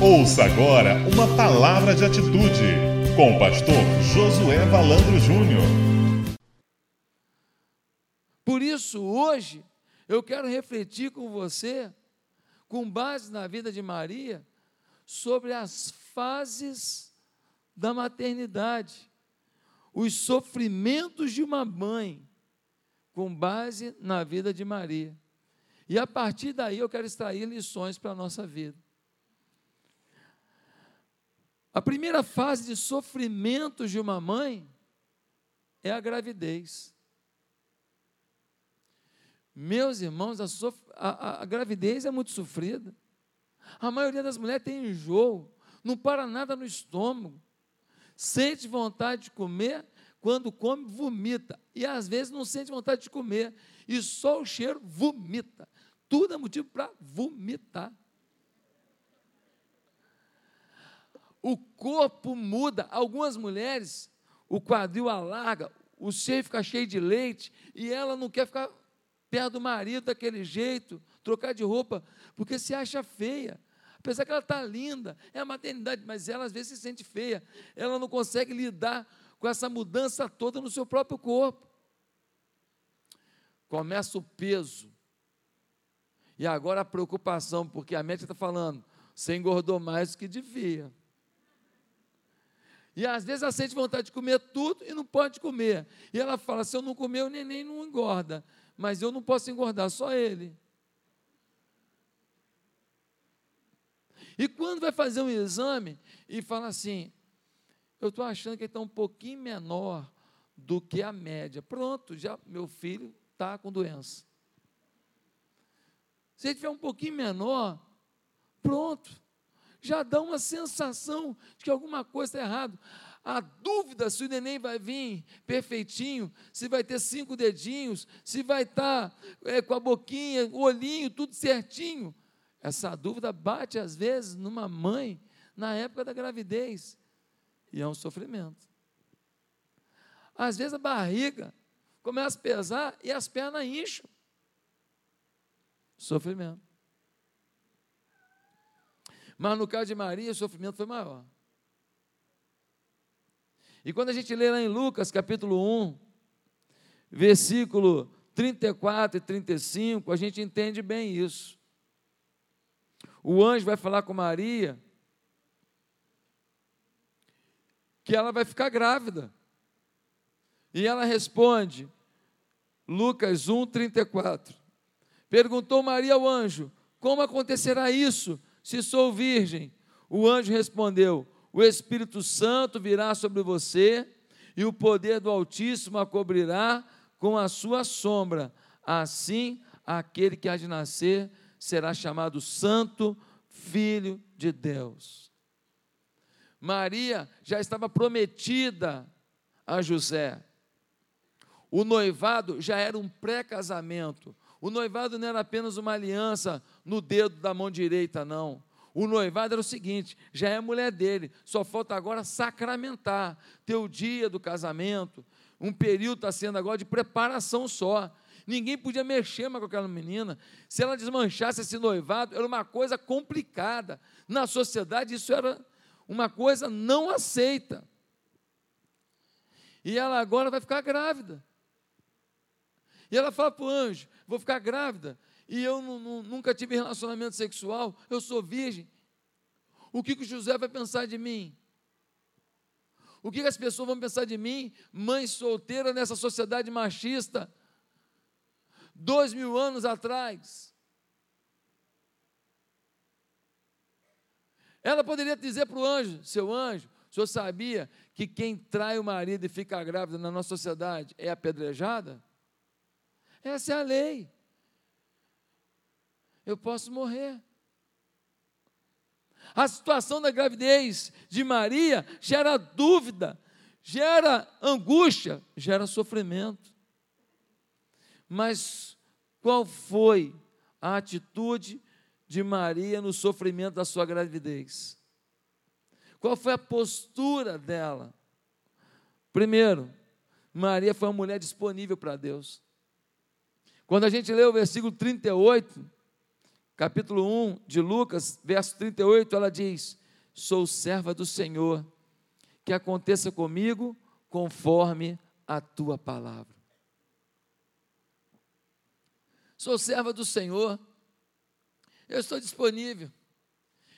Ouça agora uma palavra de atitude com o pastor Josué Valandro Júnior. Por isso, hoje, eu quero refletir com você, com base na vida de Maria, sobre as fases da maternidade, os sofrimentos de uma mãe, com base na vida de Maria. E a partir daí eu quero extrair lições para a nossa vida. A primeira fase de sofrimentos de uma mãe é a gravidez. Meus irmãos, a, sof... a, a, a, gravidez é muito sofrida. A maioria das mulheres tem enjoo, não para nada no estômago, sente vontade de comer, quando come, vomita. E às vezes não sente vontade de comer, e só o cheiro vomita. Tudo é motivo para vomitar. O corpo muda. Algumas mulheres, o quadril alarga, o seio fica cheio de leite e ela não quer ficar perto do marido daquele jeito, trocar de roupa, porque se acha feia. Apesar que ela está linda, é a maternidade, mas ela às vezes se sente feia. Ela não consegue lidar com essa mudança toda no seu próprio corpo. Começa o peso. E agora a preocupação, porque a médica está falando, você engordou mais do que devia. E às vezes ela sente vontade de comer tudo e não pode comer. E ela fala: se eu não comer, o neném não engorda. Mas eu não posso engordar, só ele. E quando vai fazer um exame e fala assim: eu estou achando que ele está um pouquinho menor do que a média. Pronto, já meu filho está com doença. Se ele tiver um pouquinho menor, pronto já dá uma sensação de que alguma coisa está errada. A dúvida se o neném vai vir perfeitinho, se vai ter cinco dedinhos, se vai estar tá, é, com a boquinha, o olhinho, tudo certinho. Essa dúvida bate às vezes numa mãe na época da gravidez. E é um sofrimento. Às vezes a barriga começa a pesar e as pernas incham. Sofrimento. Mas no caso de Maria, o sofrimento foi maior. E quando a gente lê lá em Lucas, capítulo 1, versículo 34 e 35, a gente entende bem isso. O anjo vai falar com Maria que ela vai ficar grávida. E ela responde, Lucas 1, 34. Perguntou Maria ao anjo: Como acontecerá isso? Se sou virgem? O anjo respondeu: O Espírito Santo virá sobre você e o poder do Altíssimo a cobrirá com a sua sombra. Assim, aquele que há de nascer será chamado Santo Filho de Deus. Maria já estava prometida a José. O noivado já era um pré-casamento. O noivado não era apenas uma aliança no dedo da mão direita, não. O noivado era o seguinte: já é mulher dele, só falta agora sacramentar, ter o dia do casamento. Um período está sendo agora de preparação só. Ninguém podia mexer mais com aquela menina. Se ela desmanchasse esse noivado, era uma coisa complicada. Na sociedade, isso era uma coisa não aceita. E ela agora vai ficar grávida. E ela fala para o anjo: vou ficar grávida, e eu nunca tive relacionamento sexual, eu sou virgem. O que, que o José vai pensar de mim? O que, que as pessoas vão pensar de mim, mãe solteira nessa sociedade machista? Dois mil anos atrás. Ela poderia dizer para o anjo: seu anjo, o senhor sabia que quem trai o marido e fica grávida na nossa sociedade é apedrejada? Essa é a lei. Eu posso morrer. A situação da gravidez de Maria gera dúvida, gera angústia, gera sofrimento. Mas qual foi a atitude de Maria no sofrimento da sua gravidez? Qual foi a postura dela? Primeiro, Maria foi uma mulher disponível para Deus. Quando a gente lê o versículo 38, capítulo 1 de Lucas, verso 38, ela diz: Sou serva do Senhor, que aconteça comigo conforme a tua palavra. Sou serva do Senhor, eu estou disponível.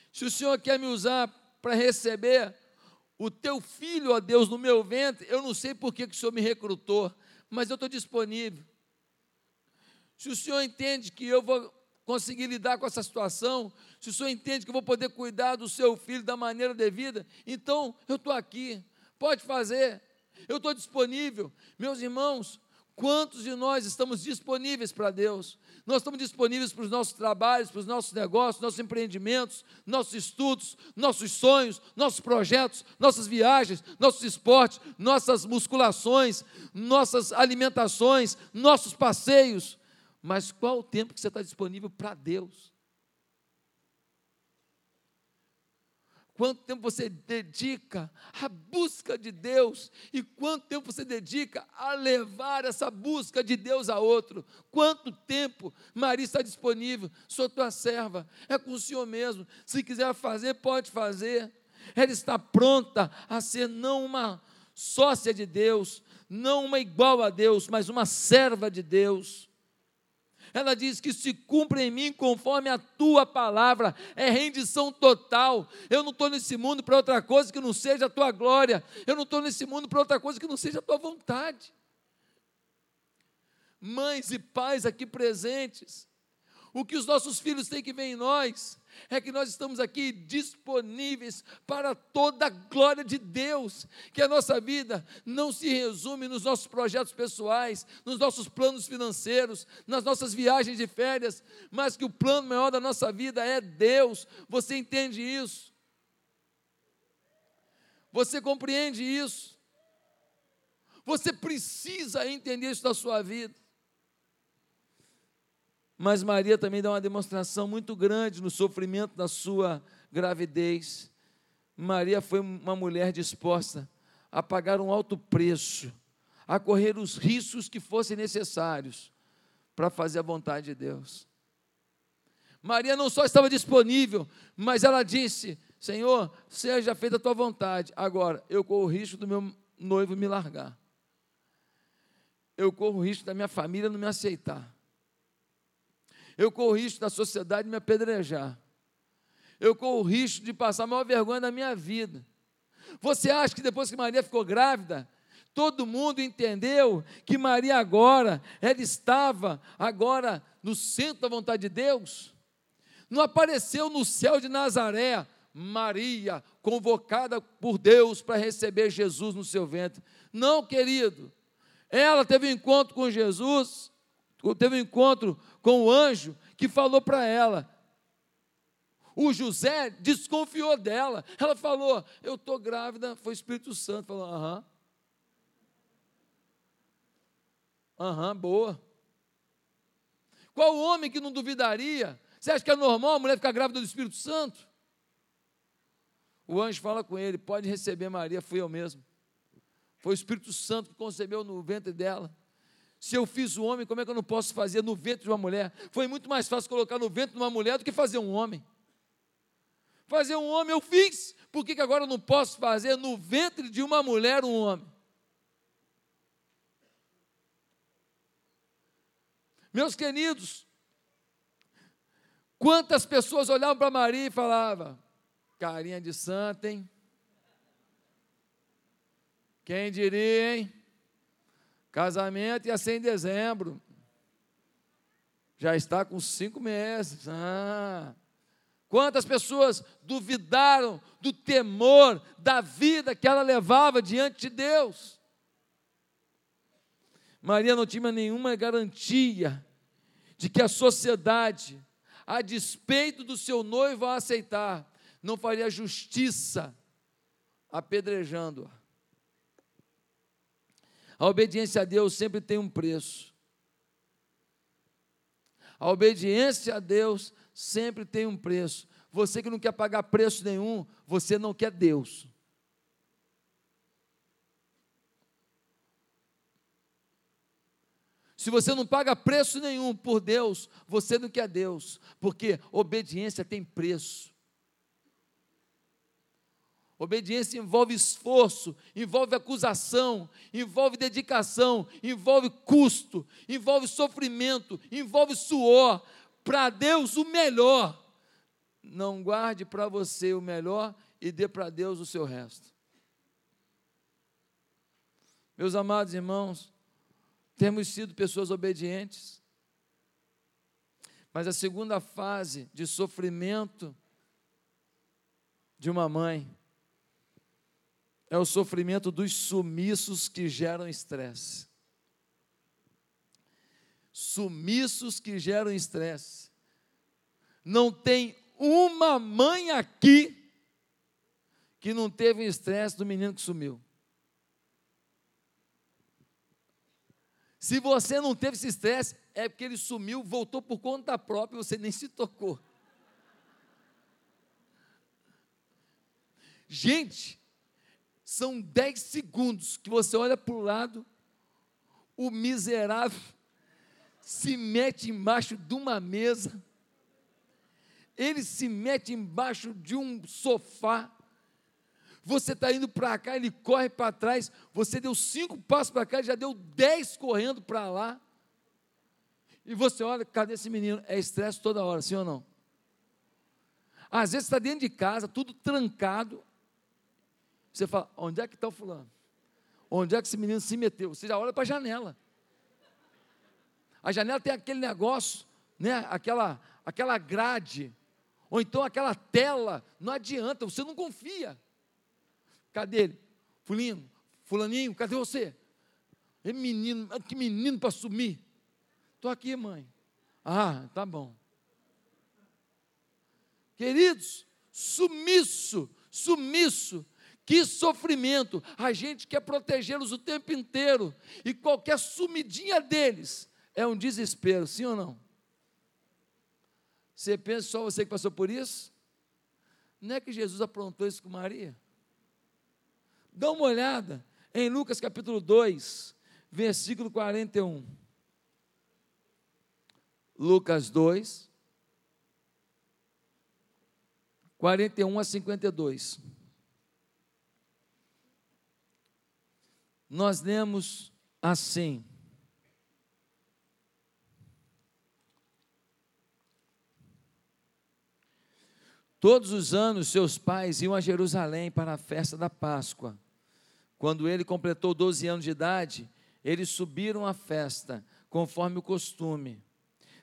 Se o Senhor quer me usar para receber o teu filho, ó Deus, no meu ventre, eu não sei por que, que o Senhor me recrutou, mas eu estou disponível. Se o Senhor entende que eu vou conseguir lidar com essa situação, se o Senhor entende que eu vou poder cuidar do seu filho da maneira devida, então eu estou aqui, pode fazer, eu estou disponível. Meus irmãos, quantos de nós estamos disponíveis para Deus? Nós estamos disponíveis para os nossos trabalhos, para os nossos negócios, nossos empreendimentos, nossos estudos, nossos sonhos, nossos projetos, nossas viagens, nossos esportes, nossas musculações, nossas alimentações, nossos passeios. Mas qual o tempo que você está disponível para Deus? Quanto tempo você dedica à busca de Deus e quanto tempo você dedica a levar essa busca de Deus a outro? Quanto tempo Maria está disponível? Sou tua serva, é com o Senhor mesmo. Se quiser fazer, pode fazer. Ela está pronta a ser não uma sócia de Deus, não uma igual a Deus, mas uma serva de Deus. Ela diz que se cumpre em mim conforme a tua palavra, é rendição total. Eu não estou nesse mundo para outra coisa que não seja a tua glória, eu não estou nesse mundo para outra coisa que não seja a tua vontade. Mães e pais aqui presentes, o que os nossos filhos têm que ver em nós é que nós estamos aqui disponíveis para toda a glória de Deus, que a nossa vida não se resume nos nossos projetos pessoais, nos nossos planos financeiros, nas nossas viagens de férias, mas que o plano maior da nossa vida é Deus. Você entende isso? Você compreende isso? Você precisa entender isso da sua vida. Mas Maria também dá uma demonstração muito grande no sofrimento da sua gravidez. Maria foi uma mulher disposta a pagar um alto preço, a correr os riscos que fossem necessários para fazer a vontade de Deus. Maria não só estava disponível, mas ela disse: Senhor, seja feita a tua vontade. Agora, eu corro o risco do meu noivo me largar. Eu corro o risco da minha família não me aceitar. Eu corro o risco da sociedade me apedrejar. Eu corro o risco de passar a maior vergonha da minha vida. Você acha que depois que Maria ficou grávida, todo mundo entendeu que Maria agora, ela estava agora no centro da vontade de Deus? Não apareceu no céu de Nazaré Maria, convocada por Deus para receber Jesus no seu ventre. Não, querido. Ela teve um encontro com Jesus, teve um encontro com o anjo que falou para ela. O José desconfiou dela. Ela falou: Eu estou grávida. Foi o Espírito Santo. Falou: Aham. Aham, boa. Qual homem que não duvidaria? Você acha que é normal a mulher ficar grávida do Espírito Santo? O anjo fala com ele: Pode receber Maria, fui eu mesmo. Foi o Espírito Santo que concebeu no ventre dela. Se eu fiz o homem, como é que eu não posso fazer no ventre de uma mulher? Foi muito mais fácil colocar no ventre de uma mulher do que fazer um homem. Fazer um homem eu fiz, por que, que agora eu não posso fazer no ventre de uma mulher um homem? Meus queridos, quantas pessoas olhavam para Maria e falavam, carinha de santa, hein? Quem diria, hein? Casamento ia ser em dezembro. Já está com cinco meses. Ah. Quantas pessoas duvidaram do temor da vida que ela levava diante de Deus? Maria não tinha nenhuma garantia de que a sociedade, a despeito do seu noivo a aceitar, não faria justiça apedrejando-a. A obediência a Deus sempre tem um preço. A obediência a Deus sempre tem um preço. Você que não quer pagar preço nenhum, você não quer Deus. Se você não paga preço nenhum por Deus, você não quer Deus, porque obediência tem preço. Obediência envolve esforço, envolve acusação, envolve dedicação, envolve custo, envolve sofrimento, envolve suor. Para Deus o melhor. Não guarde para você o melhor e dê para Deus o seu resto. Meus amados irmãos, temos sido pessoas obedientes, mas a segunda fase de sofrimento de uma mãe é o sofrimento dos sumiços que geram estresse. Sumiços que geram estresse. Não tem uma mãe aqui que não teve estresse do menino que sumiu. Se você não teve esse estresse, é porque ele sumiu, voltou por conta própria e você nem se tocou. Gente, são 10 segundos que você olha para o lado, o miserável se mete embaixo de uma mesa, ele se mete embaixo de um sofá, você está indo para cá, ele corre para trás. Você deu cinco passos para cá, ele já deu dez correndo para lá. E você olha, cadê esse menino? É estresse toda hora, sim ou não? Às vezes está dentro de casa, tudo trancado. Você fala, onde é que está o fulano? Onde é que esse menino se meteu? Você já olha para a janela. A janela tem aquele negócio, né? aquela, aquela grade, ou então aquela tela. Não adianta, você não confia. Cadê ele? Fulino, fulaninho, cadê você? É menino, que menino para sumir. Estou aqui, mãe. Ah, tá bom. Queridos, sumiço, sumiço, que sofrimento. A gente quer protegê-los o tempo inteiro. E qualquer sumidinha deles é um desespero, sim ou não? Você pensa só você que passou por isso? Não é que Jesus aprontou isso com Maria? Dá uma olhada em Lucas capítulo 2, versículo 41. Lucas 2, 41 a 52. Nós lemos assim: Todos os anos seus pais iam a Jerusalém para a festa da Páscoa. Quando ele completou 12 anos de idade, eles subiram à festa, conforme o costume.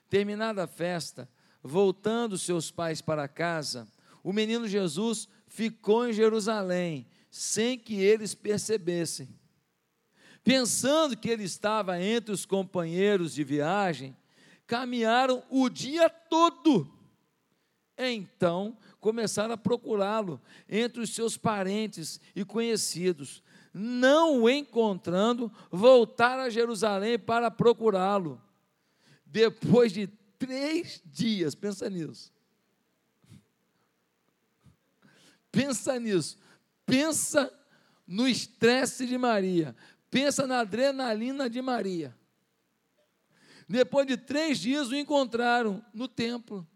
Terminada a festa, voltando seus pais para casa, o menino Jesus ficou em Jerusalém, sem que eles percebessem. Pensando que ele estava entre os companheiros de viagem, caminharam o dia todo. Então começaram a procurá-lo entre os seus parentes e conhecidos. Não o encontrando, voltaram a Jerusalém para procurá-lo. Depois de três dias, pensa nisso. Pensa nisso. Pensa no estresse de Maria. Pensa na adrenalina de Maria. Depois de três dias o encontraram no templo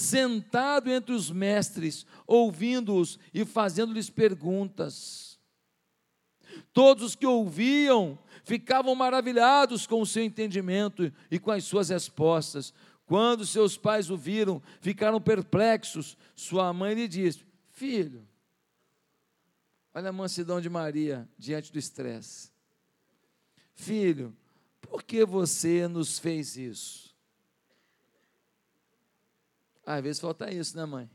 sentado entre os mestres, ouvindo-os e fazendo-lhes perguntas. Todos os que ouviam ficavam maravilhados com o seu entendimento e com as suas respostas. Quando seus pais o viram, ficaram perplexos. Sua mãe lhe disse: Filho, olha a mansidão de Maria diante do estresse. Filho, por que você nos fez isso? Às vezes falta isso, né, mãe?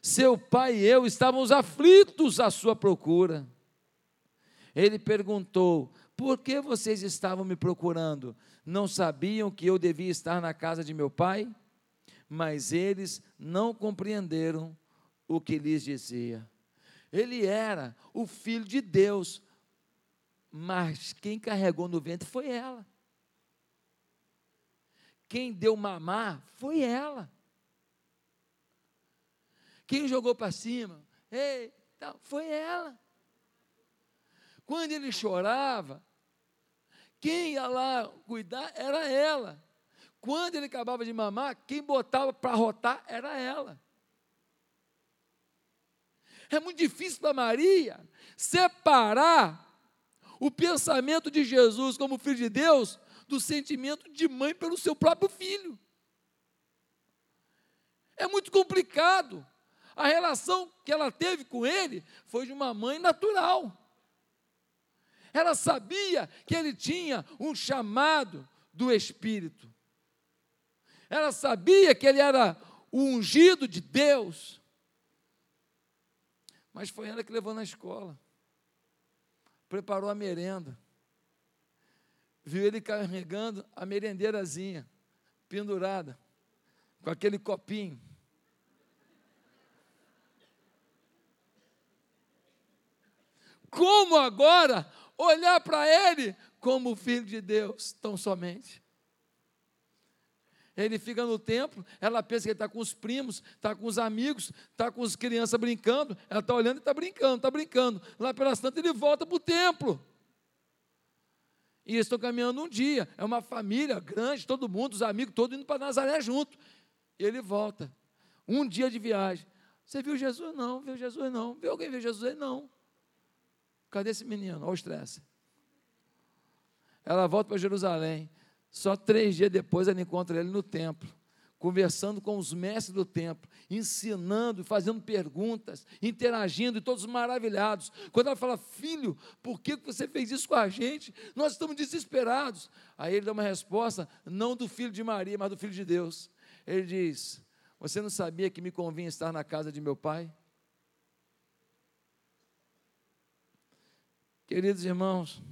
Seu pai e eu estávamos aflitos à sua procura. Ele perguntou: Por que vocês estavam me procurando? Não sabiam que eu devia estar na casa de meu pai? Mas eles não compreenderam o que lhes dizia. Ele era o filho de Deus, mas quem carregou no ventre foi ela. Quem deu mamar foi ela. Quem jogou para cima, ei, foi ela. Quando ele chorava, quem ia lá cuidar era ela. Quando ele acabava de mamar, quem botava para rotar era ela. É muito difícil para Maria separar o pensamento de Jesus como filho de Deus do sentimento de mãe pelo seu próprio filho. É muito complicado. A relação que ela teve com ele foi de uma mãe natural. Ela sabia que ele tinha um chamado do Espírito. Ela sabia que ele era o ungido de Deus. Mas foi ela que levou na escola. Preparou a merenda. Viu ele carregando a merendeirazinha, pendurada, com aquele copinho. Como agora olhar para ele como filho de Deus, tão somente? Ele fica no templo, ela pensa que ele está com os primos, está com os amigos, está com as crianças brincando, ela está olhando e está brincando, está brincando. Lá pelas tantas ele volta para o templo. E eles estão caminhando um dia, é uma família grande, todo mundo, os amigos, todos indo para Nazaré junto. E ele volta. Um dia de viagem. Você viu Jesus? Não, viu Jesus não. Viu alguém ver Jesus? Não. Cadê esse menino? Olha o estresse. Ela volta para Jerusalém. Só três dias depois ela encontra ele no templo, conversando com os mestres do templo, ensinando, fazendo perguntas, interagindo, e todos maravilhados. Quando ela fala, filho, por que você fez isso com a gente? Nós estamos desesperados. Aí ele dá uma resposta, não do filho de Maria, mas do filho de Deus. Ele diz: Você não sabia que me convinha estar na casa de meu pai? Queridos irmãos,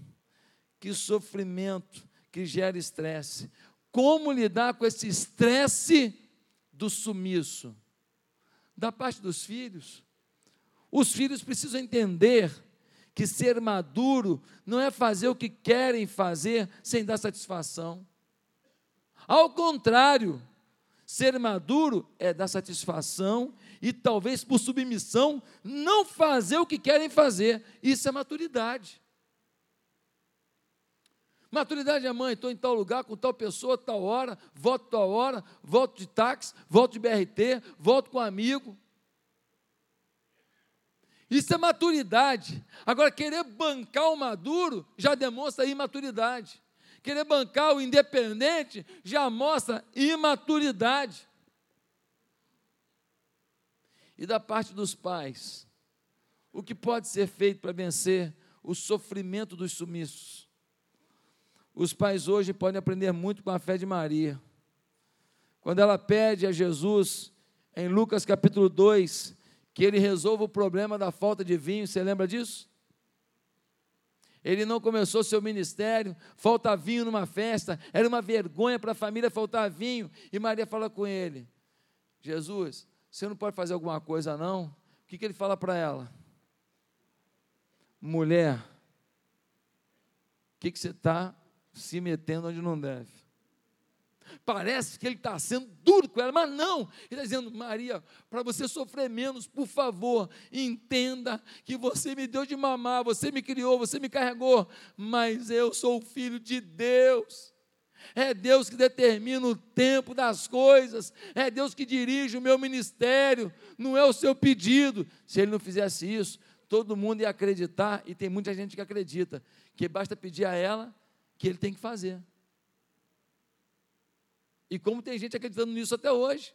que sofrimento que gera estresse. Como lidar com esse estresse do sumiço? Da parte dos filhos. Os filhos precisam entender que ser maduro não é fazer o que querem fazer sem dar satisfação. Ao contrário, ser maduro é dar satisfação e talvez por submissão não fazer o que querem fazer. Isso é maturidade. Maturidade é mãe, estou em tal lugar, com tal pessoa, tal hora, volto tal hora, volto de táxi, volto de BRT, volto com um amigo. Isso é maturidade. Agora, querer bancar o maduro já demonstra imaturidade. Querer bancar o independente já mostra imaturidade e da parte dos pais. O que pode ser feito para vencer o sofrimento dos sumissos? Os pais hoje podem aprender muito com a fé de Maria. Quando ela pede a Jesus, em Lucas capítulo 2, que ele resolva o problema da falta de vinho, você lembra disso? Ele não começou seu ministério, falta vinho numa festa, era uma vergonha para a família faltar vinho. E Maria fala com ele: Jesus, você não pode fazer alguma coisa, não? O que, que ele fala para ela? Mulher, o que, que você está se metendo onde não deve? Parece que ele está sendo duro com ela, mas não. Ele está dizendo, Maria, para você sofrer menos, por favor, entenda que você me deu de mamar, você me criou, você me carregou, mas eu sou filho de Deus. É Deus que determina o tempo das coisas, é Deus que dirige o meu ministério, não é o seu pedido. Se ele não fizesse isso, todo mundo ia acreditar, e tem muita gente que acredita, que basta pedir a ela que ele tem que fazer. E como tem gente acreditando nisso até hoje.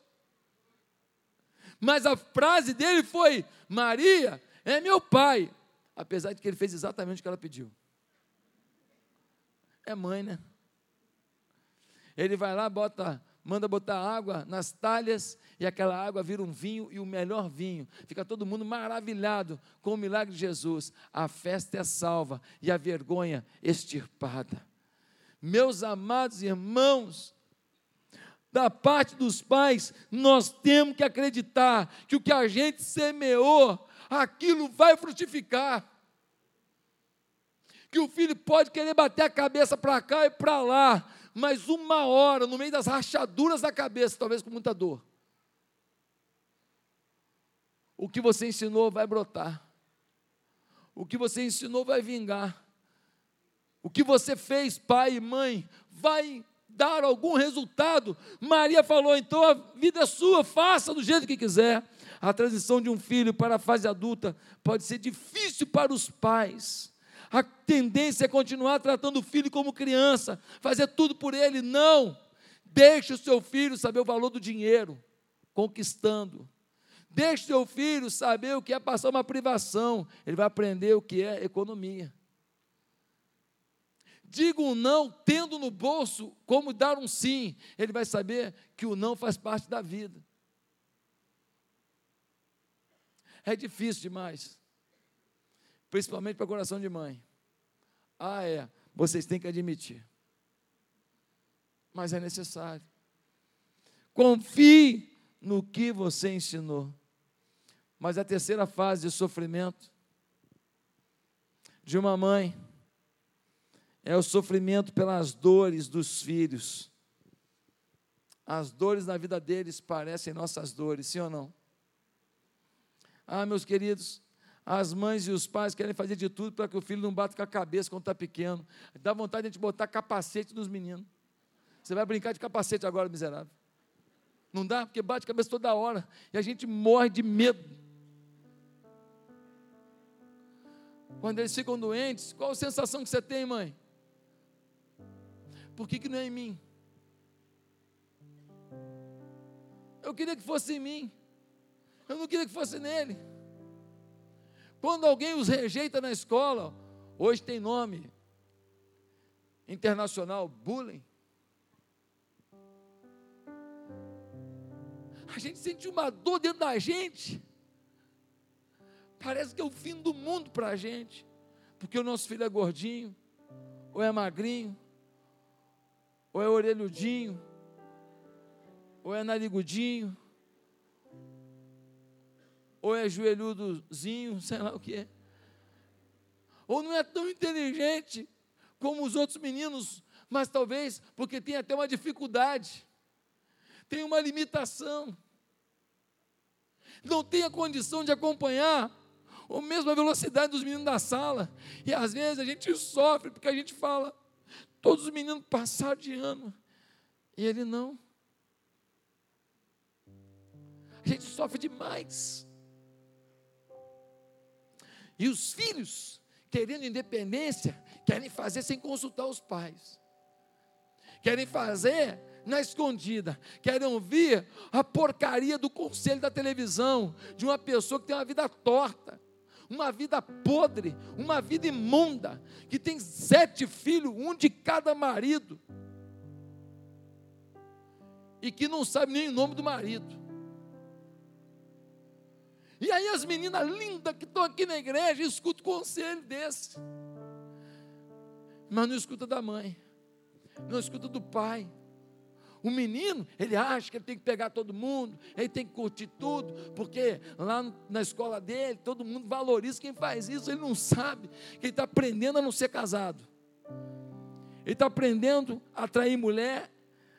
Mas a frase dele foi: Maria é meu pai, apesar de que ele fez exatamente o que ela pediu. É mãe, né? Ele vai lá, bota, manda botar água nas talhas e aquela água vira um vinho e o melhor vinho. Fica todo mundo maravilhado com o milagre de Jesus. A festa é salva e a vergonha extirpada. Meus amados irmãos, da parte dos pais, nós temos que acreditar que o que a gente semeou, aquilo vai frutificar. Que o filho pode querer bater a cabeça para cá e para lá, mas uma hora, no meio das rachaduras da cabeça, talvez com muita dor, o que você ensinou vai brotar, o que você ensinou vai vingar, O que você fez, pai e mãe, vai dar algum resultado. Maria falou: então a vida é sua, faça do jeito que quiser. A transição de um filho para a fase adulta pode ser difícil para os pais. A tendência é continuar tratando o filho como criança, fazer tudo por ele. Não! Deixe o seu filho saber o valor do dinheiro, conquistando. Deixe o seu filho saber o que é passar uma privação. Ele vai aprender o que é economia. Diga um não, tendo no bolso como dar um sim. Ele vai saber que o não faz parte da vida. É difícil demais. Principalmente para coração de mãe. Ah, é. Vocês têm que admitir. Mas é necessário. Confie no que você ensinou. Mas a terceira fase de sofrimento de uma mãe é o sofrimento pelas dores dos filhos. As dores na vida deles parecem nossas dores, sim ou não? Ah, meus queridos, as mães e os pais querem fazer de tudo para que o filho não bata com a cabeça quando está pequeno. Dá vontade de a gente botar capacete nos meninos. Você vai brincar de capacete agora, miserável. Não dá? Porque bate a cabeça toda hora. E a gente morre de medo. Quando eles ficam doentes, qual a sensação que você tem, mãe? Por que, que não é em mim? Eu queria que fosse em mim. Eu não queria que fosse nele. Quando alguém os rejeita na escola, hoje tem nome internacional, bullying. A gente sente uma dor dentro da gente. Parece que é o fim do mundo para a gente. Porque o nosso filho é gordinho, ou é magrinho, ou é orelhudinho, ou é narigudinho, ou é joelhudozinho, sei lá o que é. Ou não é tão inteligente como os outros meninos, mas talvez porque tem até uma dificuldade, tem uma limitação, não tem a condição de acompanhar a mesma velocidade dos meninos da sala. E às vezes a gente sofre porque a gente fala, Todos os meninos passaram de ano. E ele não. A gente sofre demais. E os filhos, querendo independência, querem fazer sem consultar os pais. Querem fazer na escondida. Querem ouvir a porcaria do conselho da televisão de uma pessoa que tem uma vida torta uma vida podre, uma vida imunda, que tem sete filhos, um de cada marido, e que não sabe nem o nome do marido. E aí as meninas lindas que estão aqui na igreja escutam conselho desse, mas não escuta da mãe, não escuta do pai. O menino, ele acha que ele tem que pegar todo mundo, ele tem que curtir tudo, porque lá na escola dele, todo mundo valoriza quem faz isso, ele não sabe que ele está aprendendo a não ser casado. Ele está aprendendo a atrair mulher,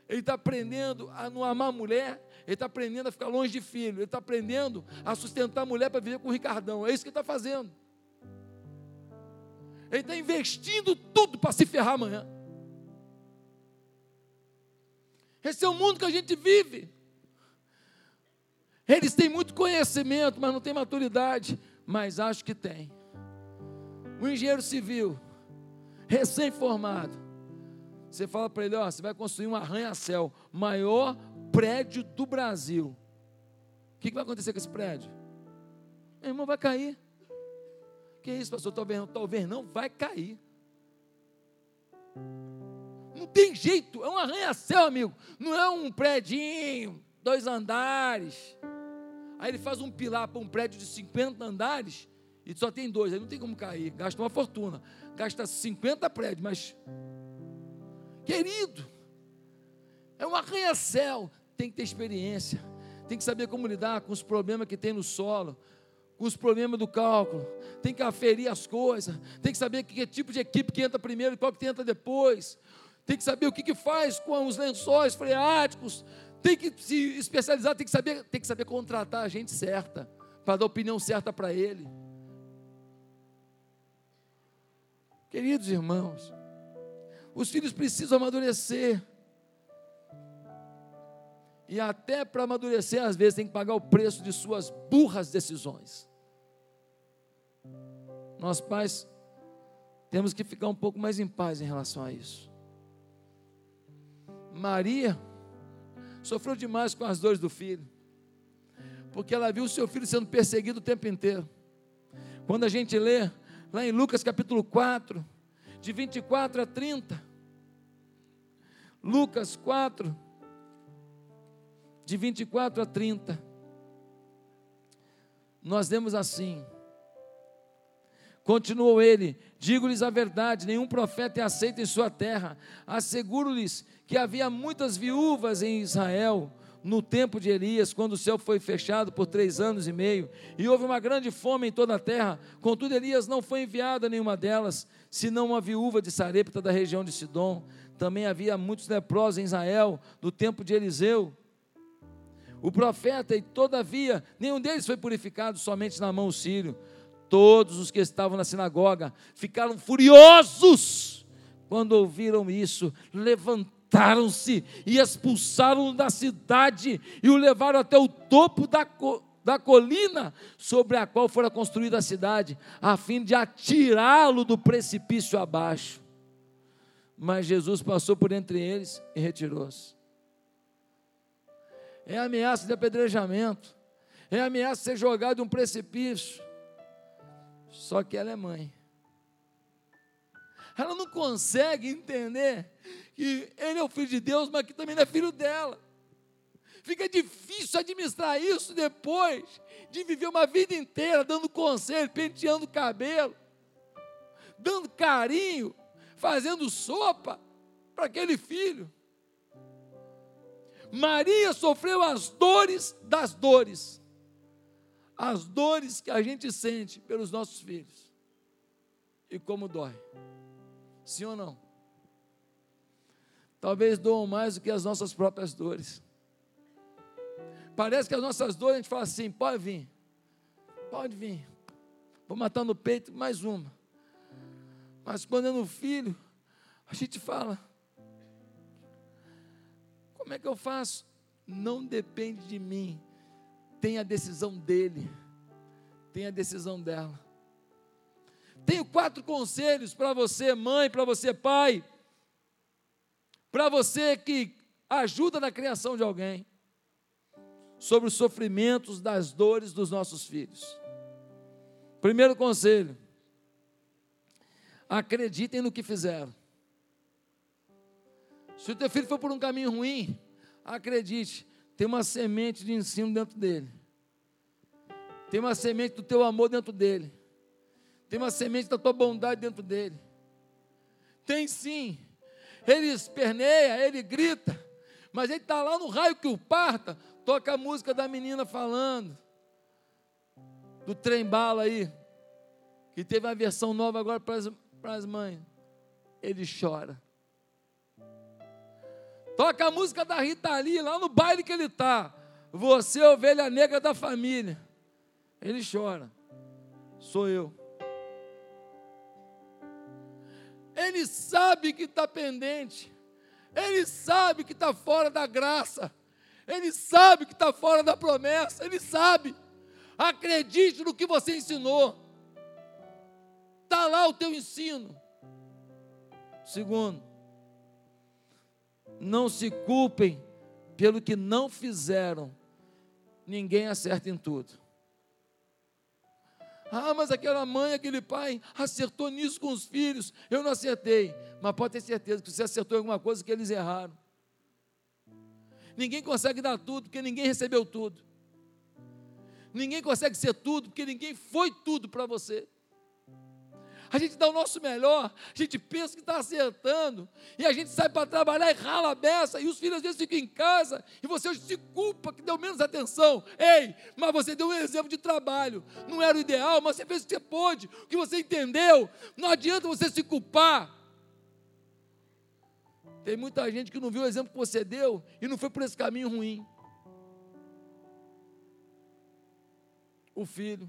ele está aprendendo a não amar mulher, ele está aprendendo a ficar longe de filho, ele está aprendendo a sustentar a mulher para viver com o Ricardão. É isso que ele está fazendo. Ele está investindo tudo para se ferrar amanhã. Esse é o mundo que a gente vive. Eles têm muito conhecimento, mas não têm maturidade. Mas acho que tem. O engenheiro civil, recém-formado, você fala para ele: ó, você vai construir um arranha-céu, maior prédio do Brasil. O que, que vai acontecer com esse prédio? Meu irmão, vai cair. Que isso, pastor? Talvez, talvez não, vai cair. Não tem jeito, é um arranha-céu, amigo. Não é um predinho, dois andares. Aí ele faz um pilar para um prédio de 50 andares e só tem dois, aí não tem como cair. Gasta uma fortuna. Gasta 50 prédios, mas. Querido, é um arranha-céu. Tem que ter experiência. Tem que saber como lidar com os problemas que tem no solo, com os problemas do cálculo, tem que aferir as coisas, tem que saber que tipo de equipe que entra primeiro e qual que entra depois, tem que saber o que, que faz com os lençóis freáticos, tem que se especializar, tem que saber, tem que saber contratar a gente certa, para dar a opinião certa para ele. Queridos irmãos, Os filhos precisam amadurecer. E até para amadurecer, às vezes, tem que pagar o preço de suas burras decisões. Nós pais temos que ficar um pouco mais em paz em relação a isso. Maria sofreu demais com as dores do filho, porque ela viu o seu filho sendo perseguido o tempo inteiro. Quando a gente lê lá em Lucas capítulo 4, de 24 a 30, Lucas 4, de 24 a 30, nós lemos assim: Continuou ele: Digo-lhes a verdade, nenhum profeta é aceito em sua terra. Asseguro-lhes que havia muitas viúvas em Israel no tempo de Elias, quando o céu foi fechado por três anos e meio, e houve uma grande fome em toda a terra. Contudo, Elias não foi enviado a nenhuma delas, senão uma viúva de Sarepta da região de Sidom. Também havia muitos leprosos em Israel no tempo de Eliseu. O profeta, e todavia, nenhum deles foi purificado, somente na mão o sírio. Todos os que estavam na sinagoga ficaram furiosos quando ouviram isso, levantaram-se e expulsaram-o da cidade e o levaram até o topo da, da colina sobre a qual fora construída a cidade, a fim de atirá-lo do precipício abaixo. Mas Jesus passou por entre eles e retirou-se. É ameaça de apedrejamento, é ameaça de ser jogado de um precipício. Só que ela é mãe. Ela não consegue entender que ele é o filho de Deus, mas que também não é filho dela. Fica difícil administrar isso depois de viver uma vida inteira dando conselho, penteando o cabelo, dando carinho, fazendo sopa para aquele filho. Maria sofreu as dores das dores as dores que a gente sente pelos nossos filhos. E como dói. Sim ou não? Talvez doam mais do que as nossas próprias dores. Parece que as nossas dores a gente fala assim: pode vir, pode vir. Vou matar no peito mais uma. Mas quando é no filho, a gente fala: como é que eu faço? Não depende de mim, tem a decisão dele, tem a decisão dela. Tenho quatro conselhos para você, mãe, para você, pai, para você que ajuda na criação de alguém, sobre os sofrimentos, das dores dos nossos filhos. Primeiro conselho: acreditem no que fizeram. Se o teu filho for por um caminho ruim, acredite, tem uma semente de ensino dentro dele. Tem uma semente do teu amor dentro dele. Tem uma semente da tua bondade dentro dele. Tem sim. Ele esperneia, ele grita. Mas ele está lá no raio que o parta. Toca a música da menina falando. Do trem bala aí. Que teve uma versão nova agora para as mães. Ele chora. Toca a música da Rita Lee lá no baile que ele está. Você é ovelha negra da família. Ele chora. Sou eu. Ele sabe que está pendente. Ele sabe que está fora da graça. Ele sabe que está fora da promessa. Ele sabe. Acredite no que você ensinou. Está lá o teu ensino. Segundo, não se culpem pelo que não fizeram. Ninguém acerta em tudo. Ah, mas aquela mãe, aquele pai acertou nisso com os filhos. Eu não acertei. Mas pode ter certeza que você acertou alguma coisa que eles erraram. Ninguém consegue dar tudo porque ninguém recebeu tudo. Ninguém consegue ser tudo porque ninguém foi tudo para você a gente dá o nosso melhor, a gente pensa que está acertando, e a gente sai para trabalhar e rala a beça, e os filhos às vezes ficam em casa, e você se culpa que deu menos atenção. Ei, mas você deu um exemplo de trabalho, não era o ideal, mas você fez o que você pôde, o que você entendeu, não adianta você se culpar. Tem muita gente que não viu o exemplo que você deu e não foi por esse caminho ruim. O filho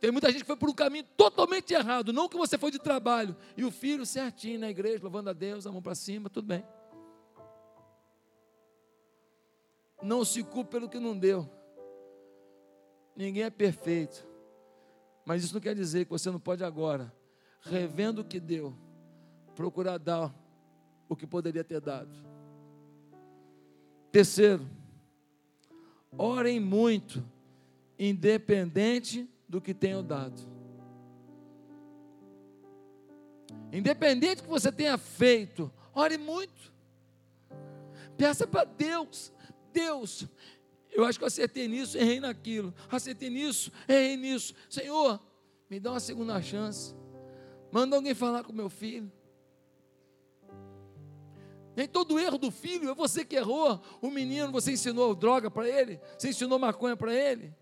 Tem muita gente que foi por um caminho totalmente errado, não que você foi de trabalho. E o filho certinho na igreja, louvando a Deus, a mão para cima, tudo bem. Não se culpe pelo que não deu. Ninguém é perfeito. Mas isso não quer dizer que você não pode agora, revendo o que deu, procurar dar o que poderia ter dado. Terceiro, orem muito, independente do que tenham dado. Independente do que você tenha feito, ore muito. Peça para Deus, Deus, eu acho que eu acertei nisso, errei naquilo. Acertei nisso, errei nisso. Senhor, me dá uma segunda chance. Manda alguém falar com meu filho. Nem todo erro do filho é você que errou. O menino, você ensinou droga para ele? Você ensinou maconha para ele?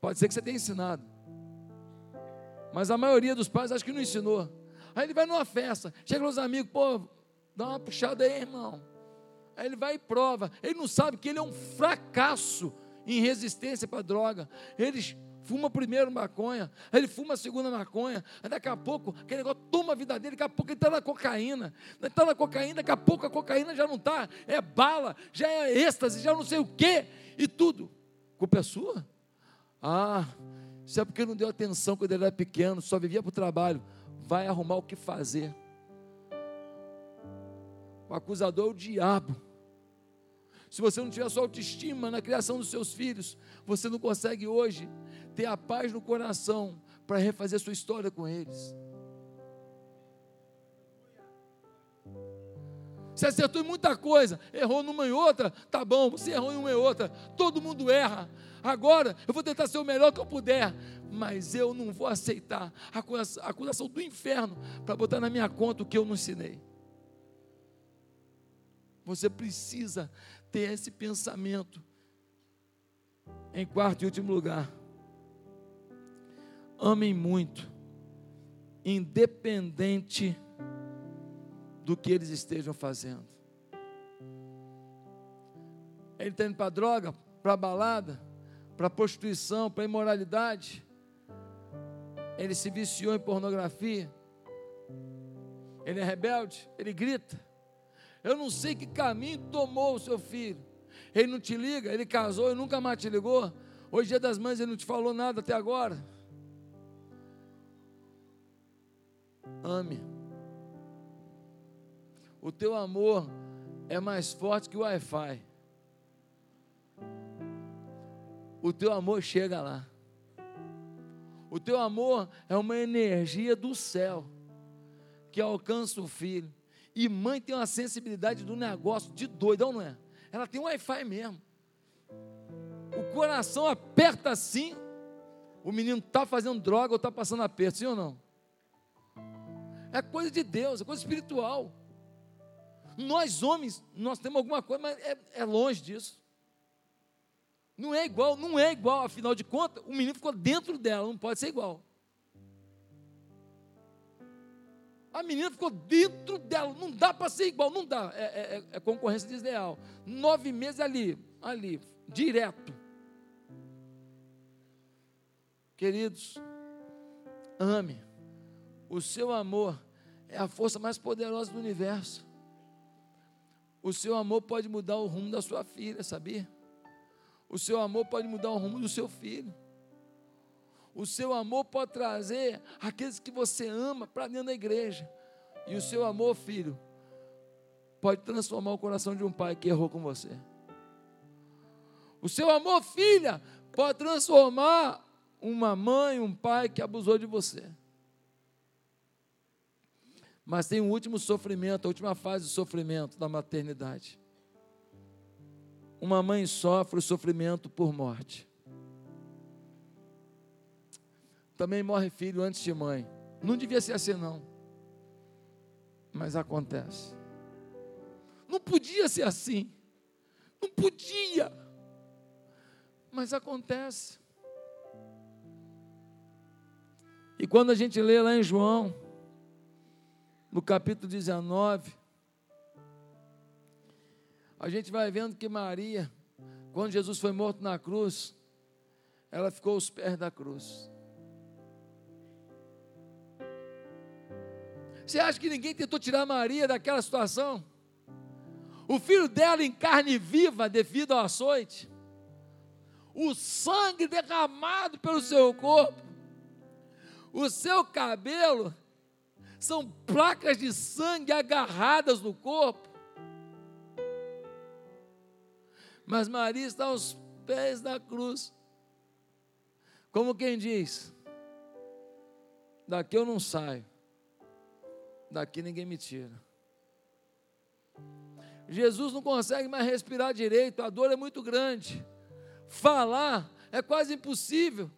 Pode ser que você tenha ensinado. Mas a maioria dos pais acho que não ensinou. Aí ele vai numa festa, chega nos amigos, pô, dá uma puxada aí, irmão. Aí ele vai e prova. Ele não sabe que ele é um fracasso em resistência para droga. Ele fuma primeiro maconha, ele fuma a segunda maconha, aí daqui a pouco aquele negócio toma a vida dele, daqui a pouco ele está na cocaína, está na cocaína, daqui a pouco a cocaína já não está, é bala, já é êxtase, já não sei o quê, e tudo. culpa é sua? Ah, isso é porque não deu atenção quando ele era pequeno, só vivia para o trabalho. Vai arrumar o que fazer. O acusador é o diabo. Se você não tiver sua autoestima na criação dos seus filhos, você não consegue hoje ter a paz no coração para refazer sua história com eles. Você acertou em muita coisa, errou numa e outra, tá bom, você errou em uma e outra, todo mundo erra. Agora eu vou tentar ser o melhor que eu puder, mas eu não vou aceitar a acusação do inferno para botar na minha conta o que eu não ensinei. Você precisa ter esse pensamento. Em quarto e último lugar, amem muito, independente do que eles estejam fazendo. Ele está indo para droga, para balada, para prostituição, para imoralidade. Ele se viciou em pornografia. Ele é rebelde, ele grita. Eu não sei que caminho tomou o seu filho. Ele não te liga, ele casou e nunca mais te ligou. Hoje, dia das mães, ele não te falou nada até agora. Ame. O teu amor é mais forte que o Wi-Fi o teu amor chega lá. O teu amor é uma energia do céu que alcança o filho. E mãe tem uma sensibilidade do negócio de doidão, não é? Ela tem um Wi-Fi mesmo. O coração aperta assim. O menino está fazendo droga ou está passando aperto, sim ou não? É coisa de Deus, é coisa espiritual. Nós homens, nós temos alguma coisa, mas é, é longe disso. Não é igual, não é igual, afinal de contas, o menino ficou dentro dela, não pode ser igual. A menina ficou dentro dela, não dá para ser igual, não dá, é, é, é, é concorrência desleal. Nove meses ali, ali, direto. Queridos, ame. O seu amor é a força mais poderosa do universo. O seu amor pode mudar o rumo da sua filha, sabia? O seu amor pode mudar o rumo do seu filho. O seu amor pode trazer aqueles que você ama para dentro da igreja. E o seu amor, filho, pode transformar o coração de um pai que errou com você. O seu amor, filha, pode transformar uma mãe, um pai que abusou de você. Mas tem um último sofrimento, a última fase do sofrimento da maternidade uma mãe sofre o sofrimento por morte. Também morre filho antes de mãe. Não devia ser assim, não. Mas acontece. Não podia ser assim. Não podia. Mas acontece. E quando a gente lê lá em João, no capítulo 19, a gente vai vendo que Maria, quando Jesus foi morto na cruz, ela ficou aos pés da cruz. Você acha que ninguém tentou tirar Maria daquela situação? O filho dela em carne viva devido ao açoite, o sangue derramado pelo seu corpo, o seu cabelo são placas de sangue agarradas no corpo. Mas Maria está aos pés da cruz. Como quem diz: daqui eu não saio, daqui ninguém me tira. Jesus não consegue mais respirar direito, a dor é muito grande. Falar é quase impossível.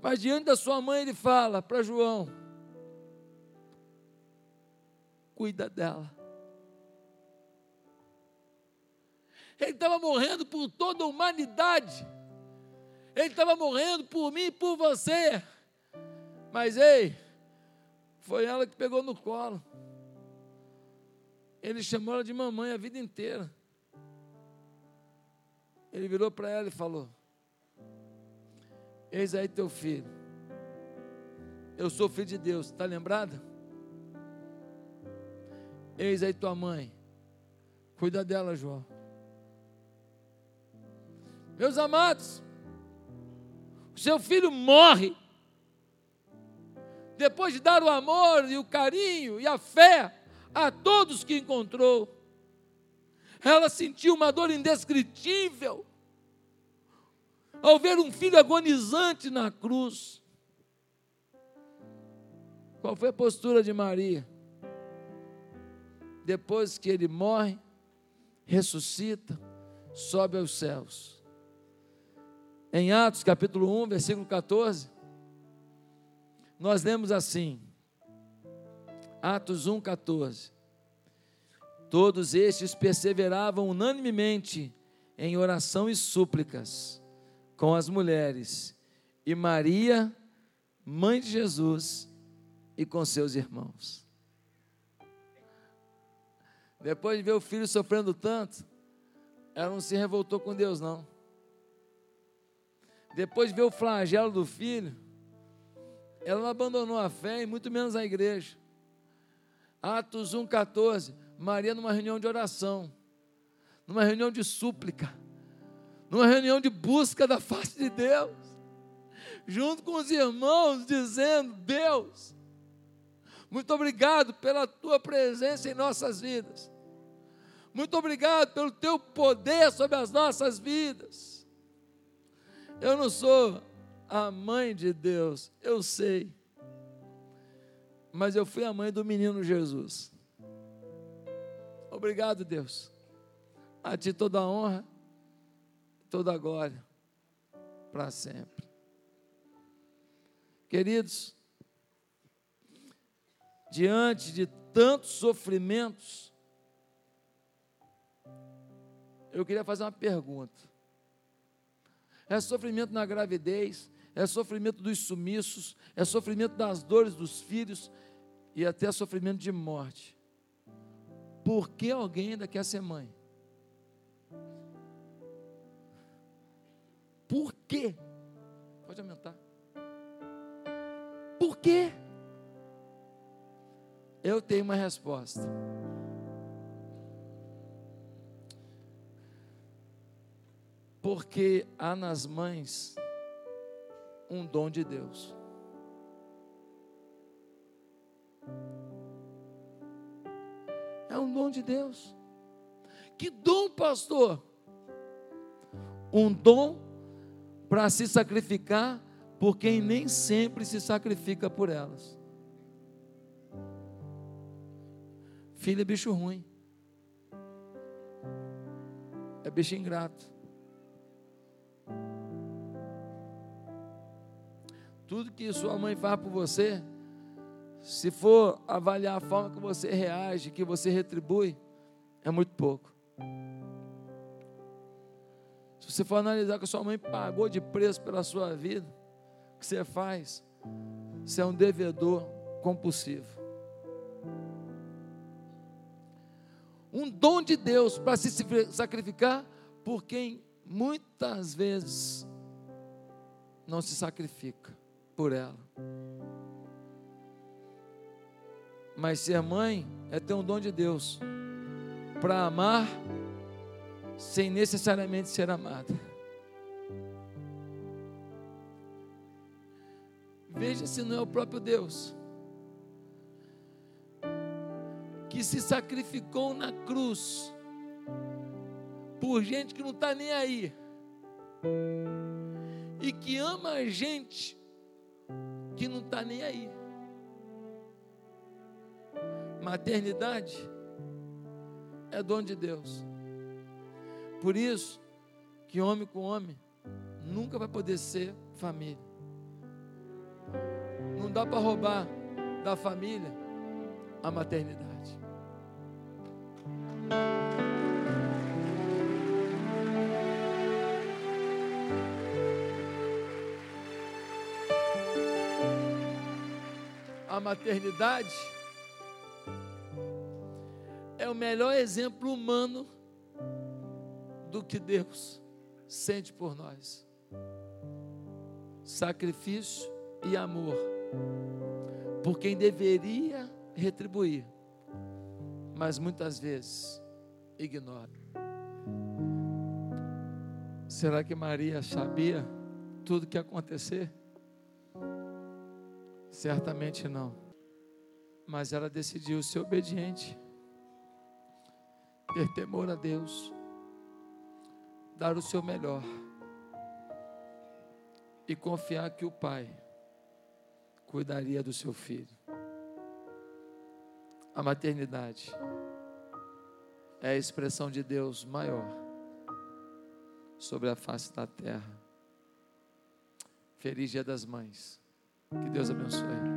Mas diante da sua mãe, ele fala para João: cuida dela. Ele estava morrendo por toda a humanidade. Ele estava morrendo por mim e por você. Mas ei, foi ela que pegou no colo. Ele chamou ela de mamãe a vida inteira. Ele virou para ela e falou: Eis aí teu filho. Eu sou filho de Deus, está lembrada? Eis aí tua mãe. Cuida dela, João. Meus amados, o seu filho morre. Depois de dar o amor e o carinho e a fé a todos que encontrou, ela sentiu uma dor indescritível ao ver um filho agonizante na cruz. Qual foi a postura de Maria? Depois que ele morre, ressuscita, sobe aos céus. Em Atos capítulo 1, versículo 14, nós lemos assim: Atos 1, 14. Todos estes perseveravam unanimemente em oração e súplicas com as mulheres, e Maria, mãe de Jesus, e com seus irmãos. Depois de ver o filho sofrendo tanto, ela não se revoltou com Deus, não. Depois de ver o flagelo do filho, ela não abandonou a fé e muito menos a igreja. Atos 1,14. Maria numa reunião de oração, numa reunião de súplica, numa reunião de busca da face de Deus, junto com os irmãos, dizendo: Deus, muito obrigado pela tua presença em nossas vidas. Muito obrigado pelo teu poder sobre as nossas vidas. Eu não sou a mãe de Deus, eu sei. Mas eu fui a mãe do menino Jesus. Obrigado, Deus. A ti toda a honra, toda a glória, para sempre. Queridos, diante de tantos sofrimentos, eu queria fazer uma pergunta é sofrimento na gravidez, é sofrimento dos sumiços, é sofrimento das dores dos filhos e até sofrimento de morte. Por que alguém ainda quer ser mãe? Por quê? Pode aumentar. Por quê? Eu tenho uma resposta. Porque há nas mães um dom de Deus. É um dom de Deus. Que dom, pastor? Um dom para se sacrificar por quem nem sempre se sacrifica por elas. Filho é bicho ruim. É bicho ingrato. Tudo que sua mãe faz por você, se for avaliar a forma que você reage, que você retribui, é muito pouco. Se você for analisar que sua mãe pagou de preço pela sua vida, o que você faz? Você é um devedor compulsivo. Um dom de Deus para se sacrificar por quem muitas vezes não se sacrifica por ela. Mas ser mãe é ter um dom de Deus para amar sem necessariamente ser amada. Veja se não é o próprio Deus que se sacrificou na cruz por gente que não está nem aí e que ama a gente que não está nem aí. Maternidade é dom de Deus. Por isso que homem com homem nunca vai poder ser família. Não dá para roubar da família a maternidade. A maternidade é o melhor exemplo humano do que Deus sente por nós. Sacrifício e amor por quem deveria retribuir, mas muitas vezes ignora. Será que Maria sabia tudo que ia acontecer? Certamente não. Mas ela decidiu ser obediente ter temor a Deus, dar o seu melhor e confiar que o Pai cuidaria do seu filho. A maternidade é a expressão de Deus maior sobre a face da terra. Feliz Dia das Mães. Que Deus abençoe.